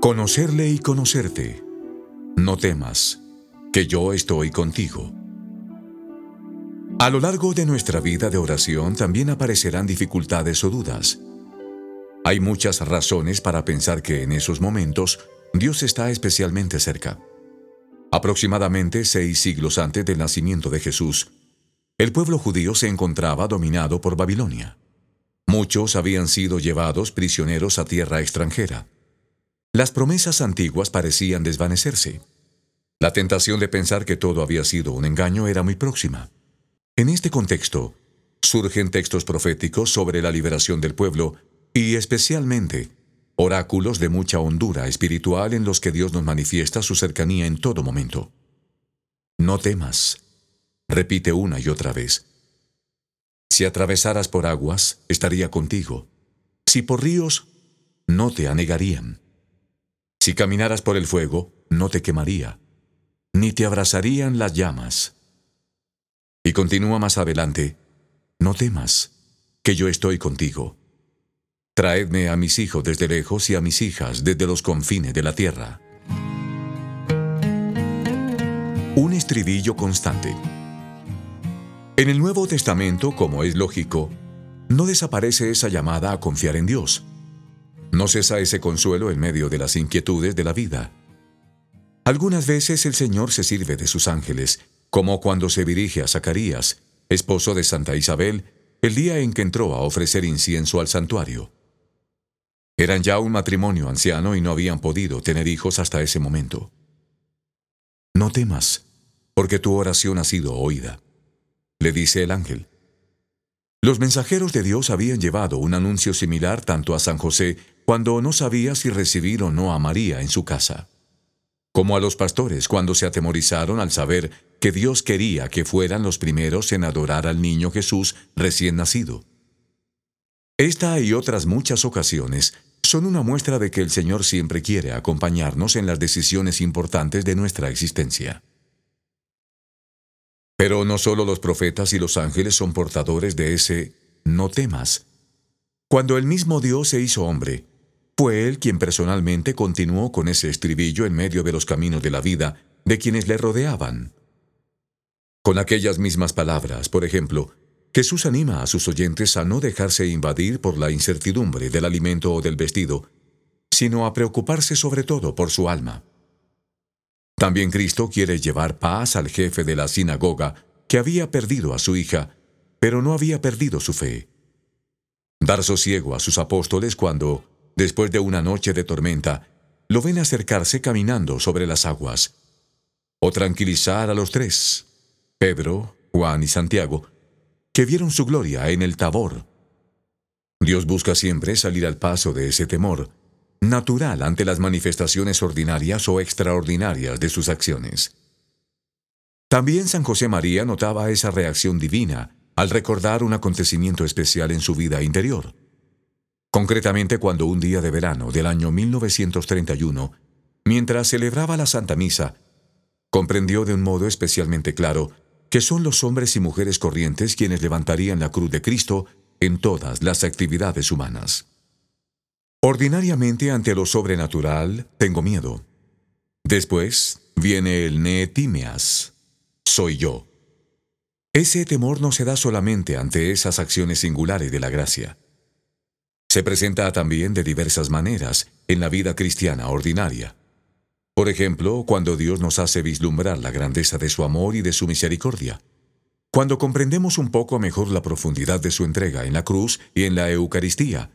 Conocerle y conocerte. No temas, que yo estoy contigo. A lo largo de nuestra vida de oración también aparecerán dificultades o dudas. Hay muchas razones para pensar que en esos momentos Dios está especialmente cerca. Aproximadamente seis siglos antes del nacimiento de Jesús, el pueblo judío se encontraba dominado por Babilonia. Muchos habían sido llevados prisioneros a tierra extranjera. Las promesas antiguas parecían desvanecerse. La tentación de pensar que todo había sido un engaño era muy próxima. En este contexto, surgen textos proféticos sobre la liberación del pueblo y especialmente oráculos de mucha hondura espiritual en los que Dios nos manifiesta su cercanía en todo momento. No temas, repite una y otra vez. Si atravesaras por aguas, estaría contigo. Si por ríos, no te anegarían. Si caminaras por el fuego, no te quemaría, ni te abrazarían las llamas. Y continúa más adelante, no temas, que yo estoy contigo. Traedme a mis hijos desde lejos y a mis hijas desde los confines de la tierra. Un estribillo constante. En el Nuevo Testamento, como es lógico, no desaparece esa llamada a confiar en Dios. No cesa ese consuelo en medio de las inquietudes de la vida. Algunas veces el Señor se sirve de sus ángeles, como cuando se dirige a Zacarías, esposo de Santa Isabel, el día en que entró a ofrecer incienso al santuario. Eran ya un matrimonio anciano y no habían podido tener hijos hasta ese momento. No temas, porque tu oración ha sido oída, le dice el ángel. Los mensajeros de Dios habían llevado un anuncio similar tanto a San José cuando no sabía si recibir o no a María en su casa, como a los pastores cuando se atemorizaron al saber que Dios quería que fueran los primeros en adorar al niño Jesús recién nacido. Esta y otras muchas ocasiones son una muestra de que el Señor siempre quiere acompañarnos en las decisiones importantes de nuestra existencia. Pero no solo los profetas y los ángeles son portadores de ese no temas. Cuando el mismo Dios se hizo hombre, fue Él quien personalmente continuó con ese estribillo en medio de los caminos de la vida de quienes le rodeaban. Con aquellas mismas palabras, por ejemplo, Jesús anima a sus oyentes a no dejarse invadir por la incertidumbre del alimento o del vestido, sino a preocuparse sobre todo por su alma. También Cristo quiere llevar paz al jefe de la sinagoga que había perdido a su hija, pero no había perdido su fe. Dar sosiego a sus apóstoles cuando, después de una noche de tormenta, lo ven acercarse caminando sobre las aguas. O tranquilizar a los tres, Pedro, Juan y Santiago, que vieron su gloria en el Tabor. Dios busca siempre salir al paso de ese temor, natural ante las manifestaciones ordinarias o extraordinarias de sus acciones. También San José María notaba esa reacción divina al recordar un acontecimiento especial en su vida interior. Concretamente cuando un día de verano del año 1931, mientras celebraba la Santa Misa, comprendió de un modo especialmente claro que son los hombres y mujeres corrientes quienes levantarían la cruz de Cristo en todas las actividades humanas. Ordinariamente ante lo sobrenatural tengo miedo. Después viene el neetimeas. Soy yo. Ese temor no se da solamente ante esas acciones singulares de la gracia. Se presenta también de diversas maneras en la vida cristiana ordinaria. Por ejemplo, cuando Dios nos hace vislumbrar la grandeza de su amor y de su misericordia. Cuando comprendemos un poco mejor la profundidad de su entrega en la cruz y en la Eucaristía,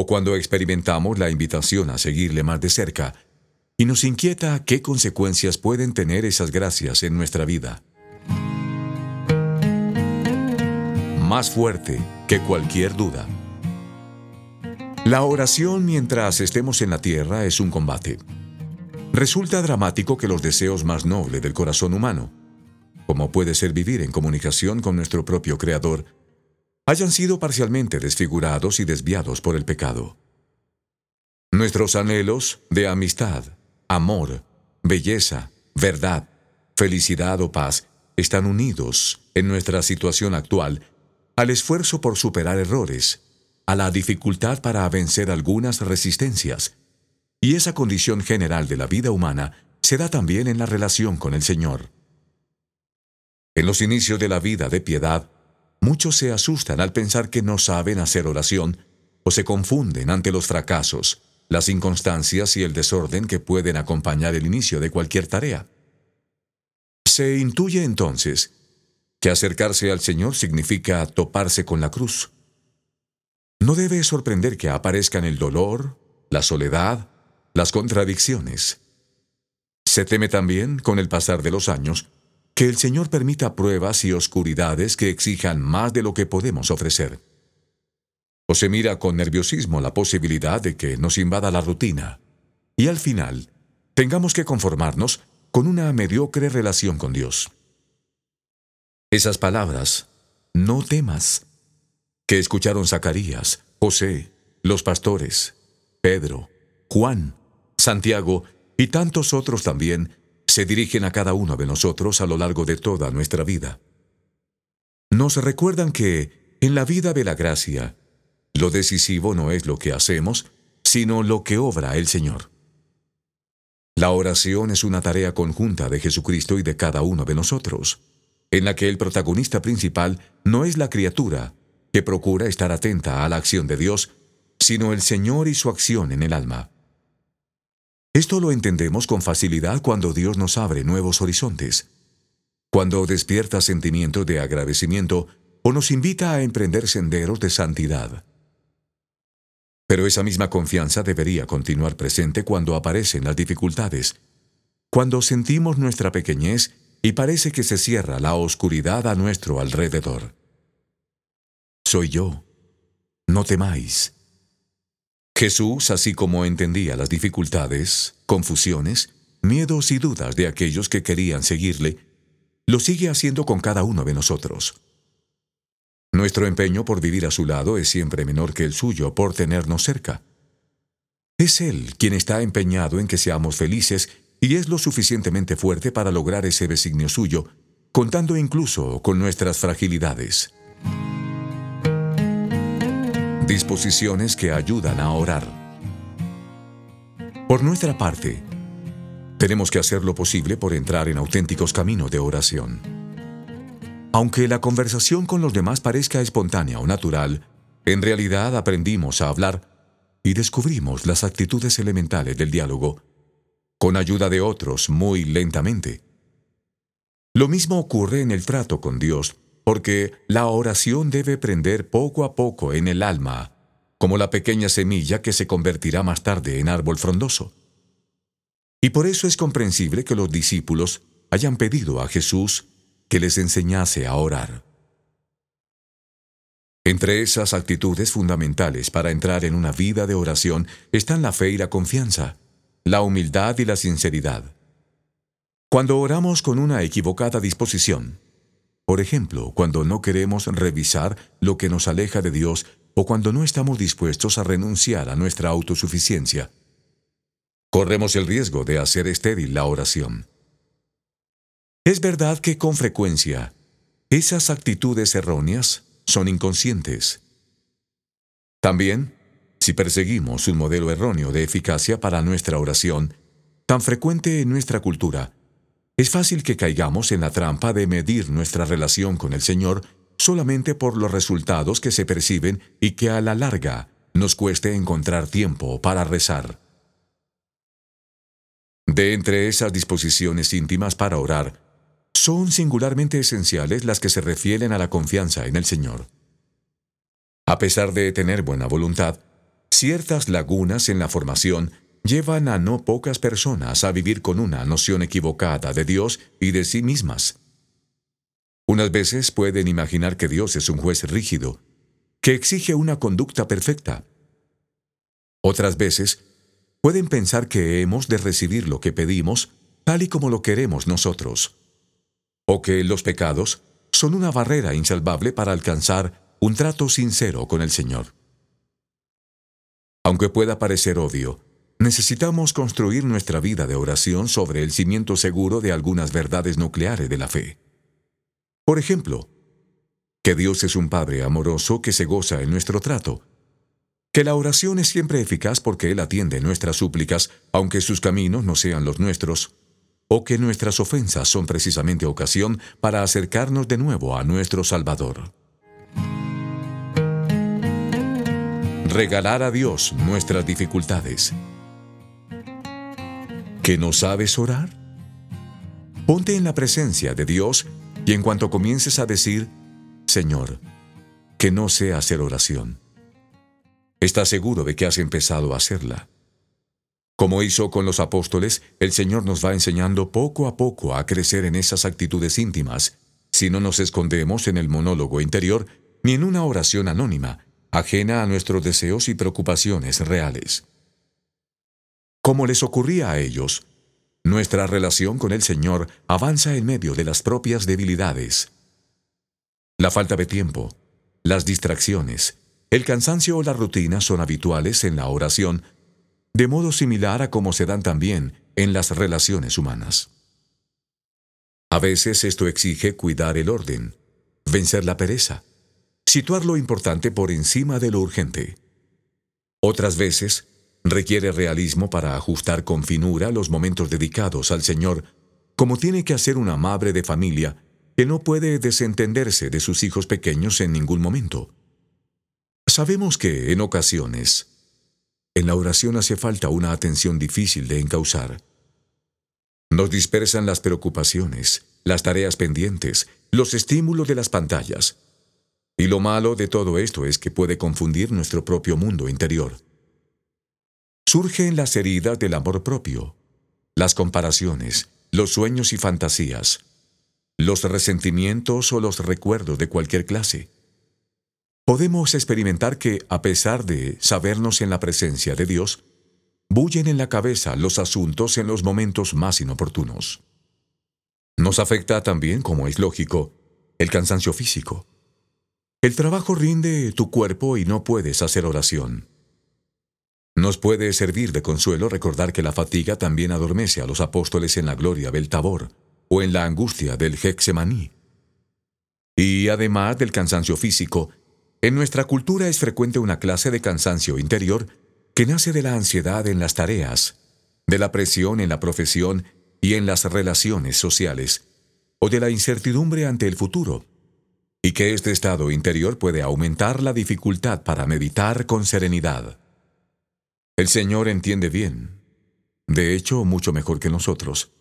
o cuando experimentamos la invitación a seguirle más de cerca y nos inquieta qué consecuencias pueden tener esas gracias en nuestra vida. Más fuerte que cualquier duda. La oración mientras estemos en la tierra es un combate. Resulta dramático que los deseos más nobles del corazón humano, como puede ser vivir en comunicación con nuestro propio Creador, hayan sido parcialmente desfigurados y desviados por el pecado. Nuestros anhelos de amistad, amor, belleza, verdad, felicidad o paz están unidos en nuestra situación actual al esfuerzo por superar errores, a la dificultad para vencer algunas resistencias. Y esa condición general de la vida humana se da también en la relación con el Señor. En los inicios de la vida de piedad, muchos se asustan al pensar que no saben hacer oración o se confunden ante los fracasos, las inconstancias y el desorden que pueden acompañar el inicio de cualquier tarea. Se intuye entonces que acercarse al Señor significa toparse con la cruz. No debe sorprender que aparezcan el dolor, la soledad, las contradicciones. Se teme también, con el pasar de los años, que el Señor permita pruebas y oscuridades que exijan más de lo que podemos ofrecer. O se mira con nerviosismo la posibilidad de que nos invada la rutina y al final tengamos que conformarnos con una mediocre relación con Dios. Esas palabras, no temas, que escucharon Zacarías, José, los pastores, Pedro, Juan, Santiago y tantos otros también, se dirigen a cada uno de nosotros a lo largo de toda nuestra vida. Nos recuerdan que, en la vida de la gracia, lo decisivo no es lo que hacemos, sino lo que obra el Señor. La oración es una tarea conjunta de Jesucristo y de cada uno de nosotros, en la que el protagonista principal no es la criatura, que procura estar atenta a la acción de Dios, sino el Señor y su acción en el alma. Esto lo entendemos con facilidad cuando Dios nos abre nuevos horizontes, cuando despierta sentimientos de agradecimiento o nos invita a emprender senderos de santidad. Pero esa misma confianza debería continuar presente cuando aparecen las dificultades, cuando sentimos nuestra pequeñez y parece que se cierra la oscuridad a nuestro alrededor soy yo. No temáis. Jesús, así como entendía las dificultades, confusiones, miedos y dudas de aquellos que querían seguirle, lo sigue haciendo con cada uno de nosotros. Nuestro empeño por vivir a su lado es siempre menor que el suyo por tenernos cerca. Es Él quien está empeñado en que seamos felices y es lo suficientemente fuerte para lograr ese designio suyo, contando incluso con nuestras fragilidades disposiciones que ayudan a orar. Por nuestra parte, tenemos que hacer lo posible por entrar en auténticos caminos de oración. Aunque la conversación con los demás parezca espontánea o natural, en realidad aprendimos a hablar y descubrimos las actitudes elementales del diálogo, con ayuda de otros muy lentamente. Lo mismo ocurre en el trato con Dios porque la oración debe prender poco a poco en el alma, como la pequeña semilla que se convertirá más tarde en árbol frondoso. Y por eso es comprensible que los discípulos hayan pedido a Jesús que les enseñase a orar. Entre esas actitudes fundamentales para entrar en una vida de oración están la fe y la confianza, la humildad y la sinceridad. Cuando oramos con una equivocada disposición, por ejemplo, cuando no queremos revisar lo que nos aleja de Dios o cuando no estamos dispuestos a renunciar a nuestra autosuficiencia. Corremos el riesgo de hacer estéril la oración. Es verdad que con frecuencia esas actitudes erróneas son inconscientes. También, si perseguimos un modelo erróneo de eficacia para nuestra oración, tan frecuente en nuestra cultura, es fácil que caigamos en la trampa de medir nuestra relación con el Señor solamente por los resultados que se perciben y que a la larga nos cueste encontrar tiempo para rezar. De entre esas disposiciones íntimas para orar, son singularmente esenciales las que se refieren a la confianza en el Señor. A pesar de tener buena voluntad, ciertas lagunas en la formación llevan a no pocas personas a vivir con una noción equivocada de Dios y de sí mismas. Unas veces pueden imaginar que Dios es un juez rígido, que exige una conducta perfecta. Otras veces pueden pensar que hemos de recibir lo que pedimos tal y como lo queremos nosotros, o que los pecados son una barrera insalvable para alcanzar un trato sincero con el Señor. Aunque pueda parecer obvio, Necesitamos construir nuestra vida de oración sobre el cimiento seguro de algunas verdades nucleares de la fe. Por ejemplo, que Dios es un Padre amoroso que se goza en nuestro trato, que la oración es siempre eficaz porque Él atiende nuestras súplicas, aunque sus caminos no sean los nuestros, o que nuestras ofensas son precisamente ocasión para acercarnos de nuevo a nuestro Salvador. Regalar a Dios nuestras dificultades. ¿Que no sabes orar? Ponte en la presencia de Dios y en cuanto comiences a decir, Señor, que no sé hacer oración, estás seguro de que has empezado a hacerla. Como hizo con los apóstoles, el Señor nos va enseñando poco a poco a crecer en esas actitudes íntimas, si no nos escondemos en el monólogo interior ni en una oración anónima, ajena a nuestros deseos y preocupaciones reales. Como les ocurría a ellos, nuestra relación con el Señor avanza en medio de las propias debilidades. La falta de tiempo, las distracciones, el cansancio o la rutina son habituales en la oración de modo similar a como se dan también en las relaciones humanas. A veces esto exige cuidar el orden, vencer la pereza, situar lo importante por encima de lo urgente. Otras veces requiere realismo para ajustar con finura los momentos dedicados al Señor, como tiene que hacer una madre de familia que no puede desentenderse de sus hijos pequeños en ningún momento. Sabemos que, en ocasiones, en la oración hace falta una atención difícil de encauzar. Nos dispersan las preocupaciones, las tareas pendientes, los estímulos de las pantallas. Y lo malo de todo esto es que puede confundir nuestro propio mundo interior. Surgen las heridas del amor propio, las comparaciones, los sueños y fantasías, los resentimientos o los recuerdos de cualquier clase podemos experimentar que, a pesar de sabernos en la presencia de Dios, bullen en la cabeza los asuntos en los momentos más inoportunos. Nos afecta también, como es lógico, el cansancio físico. El trabajo rinde tu cuerpo y no puedes hacer oración. Nos puede servir de consuelo recordar que la fatiga también adormece a los apóstoles en la gloria del Tabor o en la angustia del Hexemaní. Y además del cansancio físico, en nuestra cultura es frecuente una clase de cansancio interior que nace de la ansiedad en las tareas, de la presión en la profesión y en las relaciones sociales, o de la incertidumbre ante el futuro, y que este estado interior puede aumentar la dificultad para meditar con serenidad. El Señor entiende bien, de hecho mucho mejor que nosotros,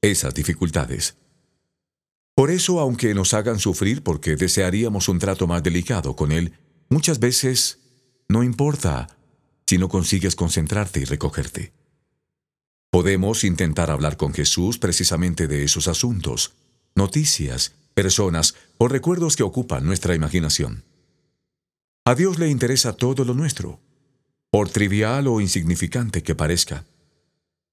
esas dificultades. Por eso, aunque nos hagan sufrir porque desearíamos un trato más delicado con Él, muchas veces no importa si no consigues concentrarte y recogerte. Podemos intentar hablar con Jesús precisamente de esos asuntos, noticias, personas o recuerdos que ocupan nuestra imaginación. A Dios le interesa todo lo nuestro, por trivial o insignificante que parezca,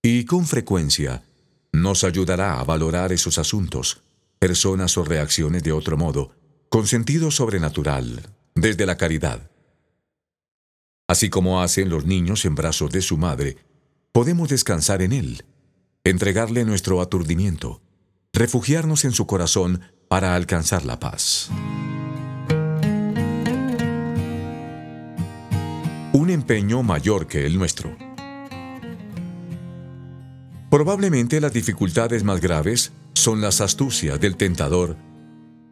y con frecuencia nos ayudará a valorar esos asuntos personas o reacciones de otro modo, con sentido sobrenatural, desde la caridad. Así como hacen los niños en brazos de su madre, podemos descansar en Él, entregarle nuestro aturdimiento, refugiarnos en su corazón para alcanzar la paz. Un empeño mayor que el nuestro. Probablemente las dificultades más graves son las astucias del tentador,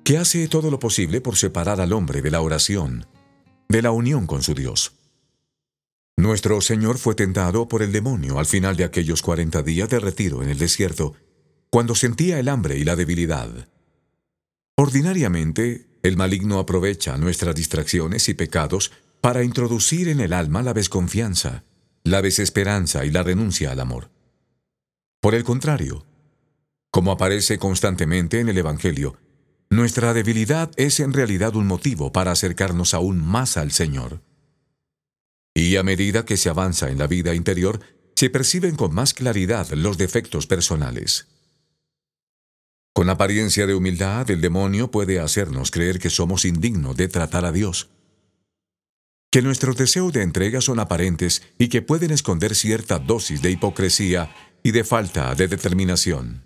que hace todo lo posible por separar al hombre de la oración, de la unión con su Dios. Nuestro Señor fue tentado por el demonio al final de aquellos cuarenta días de retiro en el desierto, cuando sentía el hambre y la debilidad. Ordinariamente, el maligno aprovecha nuestras distracciones y pecados para introducir en el alma la desconfianza, la desesperanza y la renuncia al amor. Por el contrario, como aparece constantemente en el Evangelio, nuestra debilidad es en realidad un motivo para acercarnos aún más al Señor. Y a medida que se avanza en la vida interior, se perciben con más claridad los defectos personales. Con apariencia de humildad, el demonio puede hacernos creer que somos indignos de tratar a Dios, que nuestros deseos de entrega son aparentes y que pueden esconder cierta dosis de hipocresía y de falta de determinación.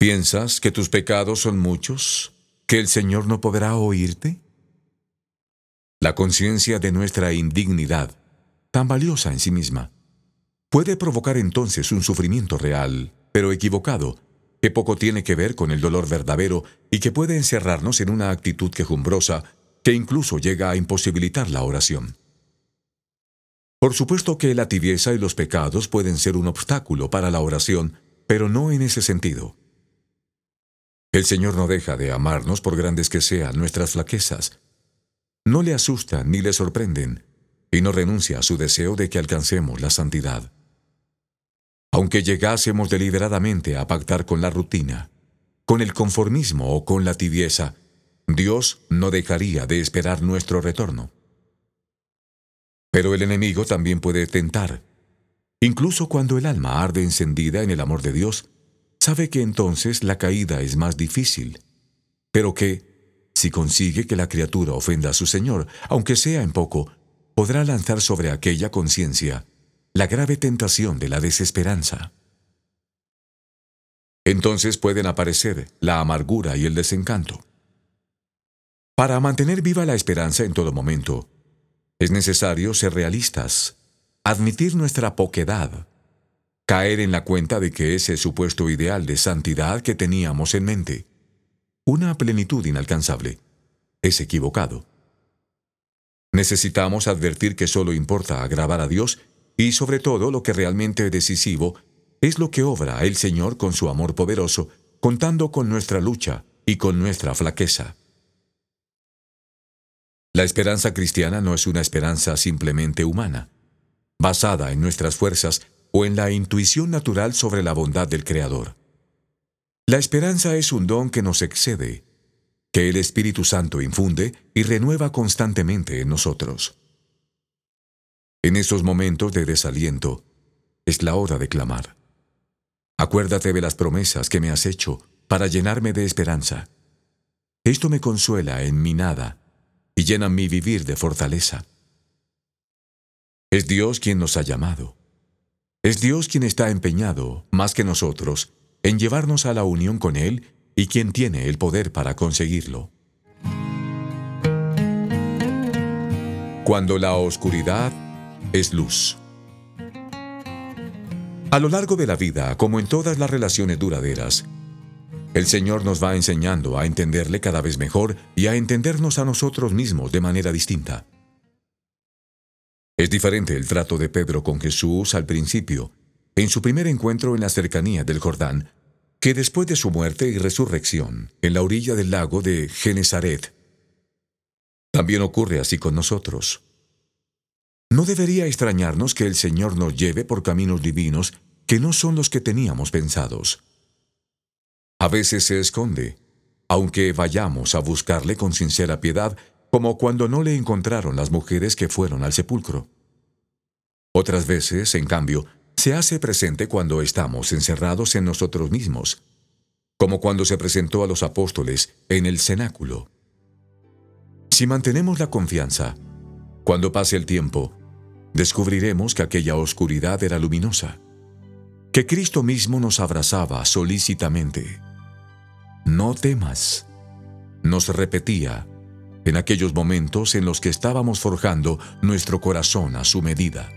¿Piensas que tus pecados son muchos que el Señor no podrá oírte? La conciencia de nuestra indignidad, tan valiosa en sí misma, puede provocar entonces un sufrimiento real, pero equivocado, que poco tiene que ver con el dolor verdadero y que puede encerrarnos en una actitud quejumbrosa que incluso llega a imposibilitar la oración. Por supuesto que la tibieza y los pecados pueden ser un obstáculo para la oración, pero no en ese sentido. El Señor no deja de amarnos por grandes que sean nuestras flaquezas. No le asustan ni le sorprenden, y no renuncia a su deseo de que alcancemos la santidad. Aunque llegásemos deliberadamente a pactar con la rutina, con el conformismo o con la tibieza, Dios no dejaría de esperar nuestro retorno. Pero el enemigo también puede tentar. Incluso cuando el alma arde encendida en el amor de Dios, sabe que entonces la caída es más difícil, pero que, si consigue que la criatura ofenda a su Señor, aunque sea en poco, podrá lanzar sobre aquella conciencia la grave tentación de la desesperanza. Entonces pueden aparecer la amargura y el desencanto. Para mantener viva la esperanza en todo momento, es necesario ser realistas, admitir nuestra poquedad, caer en la cuenta de que ese supuesto ideal de santidad que teníamos en mente, una plenitud inalcanzable, es equivocado. Necesitamos advertir que solo importa agravar a Dios y sobre todo lo que realmente es decisivo es lo que obra el Señor con su amor poderoso, contando con nuestra lucha y con nuestra flaqueza. La esperanza cristiana no es una esperanza simplemente humana, basada en nuestras fuerzas o en la intuición natural sobre la bondad del Creador. La esperanza es un don que nos excede, que el Espíritu Santo infunde y renueva constantemente en nosotros. En estos momentos de desaliento, es la hora de clamar. Acuérdate de las promesas que me has hecho para llenarme de esperanza. Esto me consuela en mi nada y llena mi vivir de fortaleza. Es Dios quien nos ha llamado. Es Dios quien está empeñado, más que nosotros, en llevarnos a la unión con Él y quien tiene el poder para conseguirlo. Cuando la oscuridad es luz. A lo largo de la vida, como en todas las relaciones duraderas, el Señor nos va enseñando a entenderle cada vez mejor y a entendernos a nosotros mismos de manera distinta. Es diferente el trato de Pedro con Jesús al principio, en su primer encuentro en la cercanía del Jordán, que después de su muerte y resurrección en la orilla del lago de Genezaret. También ocurre así con nosotros. No debería extrañarnos que el Señor nos lleve por caminos divinos que no son los que teníamos pensados. A veces se esconde, aunque vayamos a buscarle con sincera piedad, como cuando no le encontraron las mujeres que fueron al sepulcro. Otras veces, en cambio, se hace presente cuando estamos encerrados en nosotros mismos, como cuando se presentó a los apóstoles en el cenáculo. Si mantenemos la confianza, cuando pase el tiempo, descubriremos que aquella oscuridad era luminosa que Cristo mismo nos abrazaba solícitamente. No temas, nos repetía en aquellos momentos en los que estábamos forjando nuestro corazón a su medida.